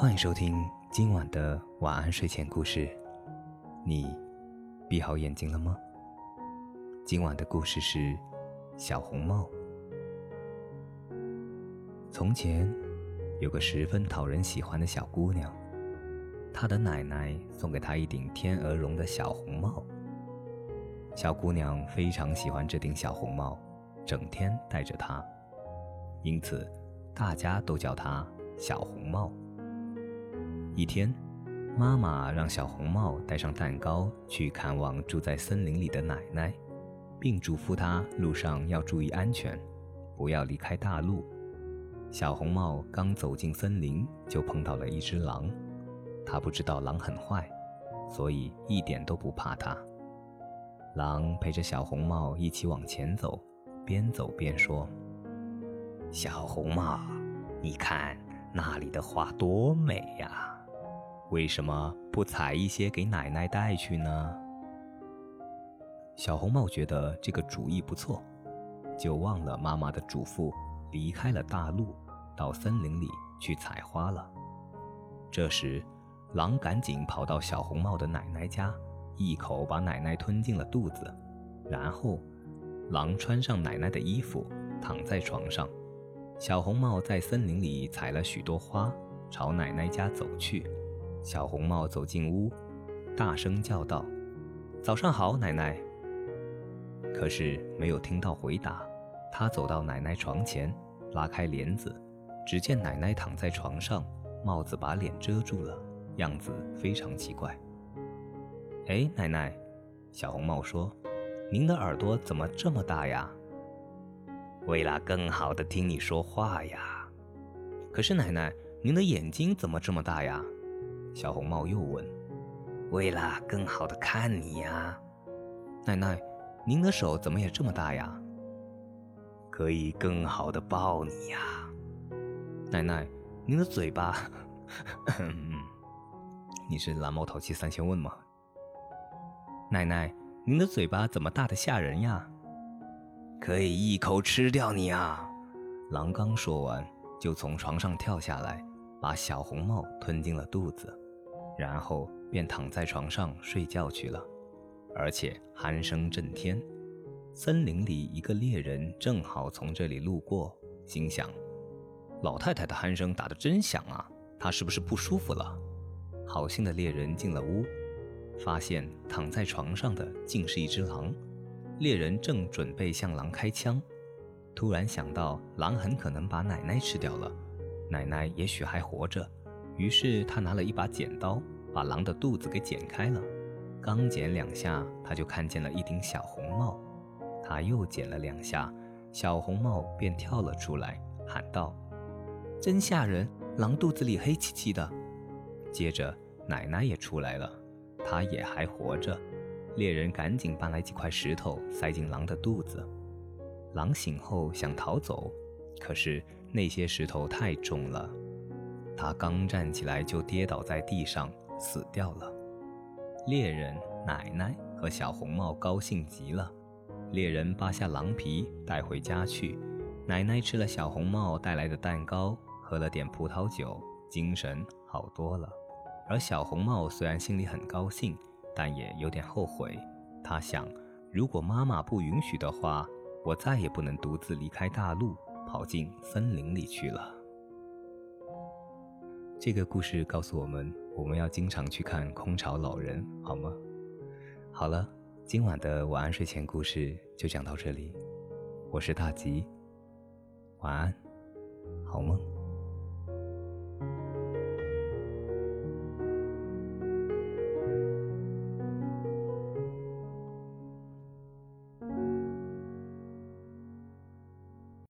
欢迎收听今晚的晚安睡前故事。你闭好眼睛了吗？今晚的故事是小红帽。从前有个十分讨人喜欢的小姑娘，她的奶奶送给她一顶天鹅绒的小红帽。小姑娘非常喜欢这顶小红帽，整天戴着它，因此大家都叫她小红帽。一天，妈妈让小红帽带上蛋糕去看望住在森林里的奶奶，并嘱咐她路上要注意安全，不要离开大路。小红帽刚走进森林，就碰到了一只狼。他不知道狼很坏，所以一点都不怕它。狼陪着小红帽一起往前走，边走边说：“小红帽，你看那里的花多美呀！”为什么不采一些给奶奶带去呢？小红帽觉得这个主意不错，就忘了妈妈的嘱咐，离开了大路，到森林里去采花了。这时，狼赶紧跑到小红帽的奶奶家，一口把奶奶吞进了肚子。然后，狼穿上奶奶的衣服，躺在床上。小红帽在森林里采了许多花，朝奶奶家走去。小红帽走进屋，大声叫道：“早上好，奶奶。”可是没有听到回答。他走到奶奶床前，拉开帘子，只见奶奶躺在床上，帽子把脸遮住了，样子非常奇怪。“哎，奶奶。”小红帽说，“您的耳朵怎么这么大呀？”“为了更好的听你说话呀。”“可是，奶奶，您的眼睛怎么这么大呀？”小红帽又问：“为了更好的看你呀，奶奶，您的手怎么也这么大呀？可以更好的抱你呀，奶奶，您的嘴巴……你是蓝猫淘气三千问吗？奶奶，您的嘴巴怎么大的吓人呀？可以一口吃掉你啊！”狼刚说完，就从床上跳下来，把小红帽吞进了肚子。然后便躺在床上睡觉去了，而且鼾声震天。森林里一个猎人正好从这里路过，心想：老太太的鼾声打得真响啊，她是不是不舒服了？好心的猎人进了屋，发现躺在床上的竟是一只狼。猎人正准备向狼开枪，突然想到狼很可能把奶奶吃掉了，奶奶也许还活着。于是他拿了一把剪刀，把狼的肚子给剪开了。刚剪两下，他就看见了一顶小红帽。他又剪了两下，小红帽便跳了出来，喊道：“真吓人！狼肚子里黑漆漆的。”接着奶奶也出来了，她也还活着。猎人赶紧搬来几块石头，塞进狼的肚子。狼醒后想逃走，可是那些石头太重了。他刚站起来，就跌倒在地上，死掉了。猎人、奶奶和小红帽高兴极了。猎人扒下狼皮带回家去，奶奶吃了小红帽带来的蛋糕，喝了点葡萄酒，精神好多了。而小红帽虽然心里很高兴，但也有点后悔。他想，如果妈妈不允许的话，我再也不能独自离开大陆，跑进森林里去了。这个故事告诉我们，我们要经常去看空巢老人，好吗？好了，今晚的晚安睡前故事就讲到这里，我是大吉，晚安，好梦。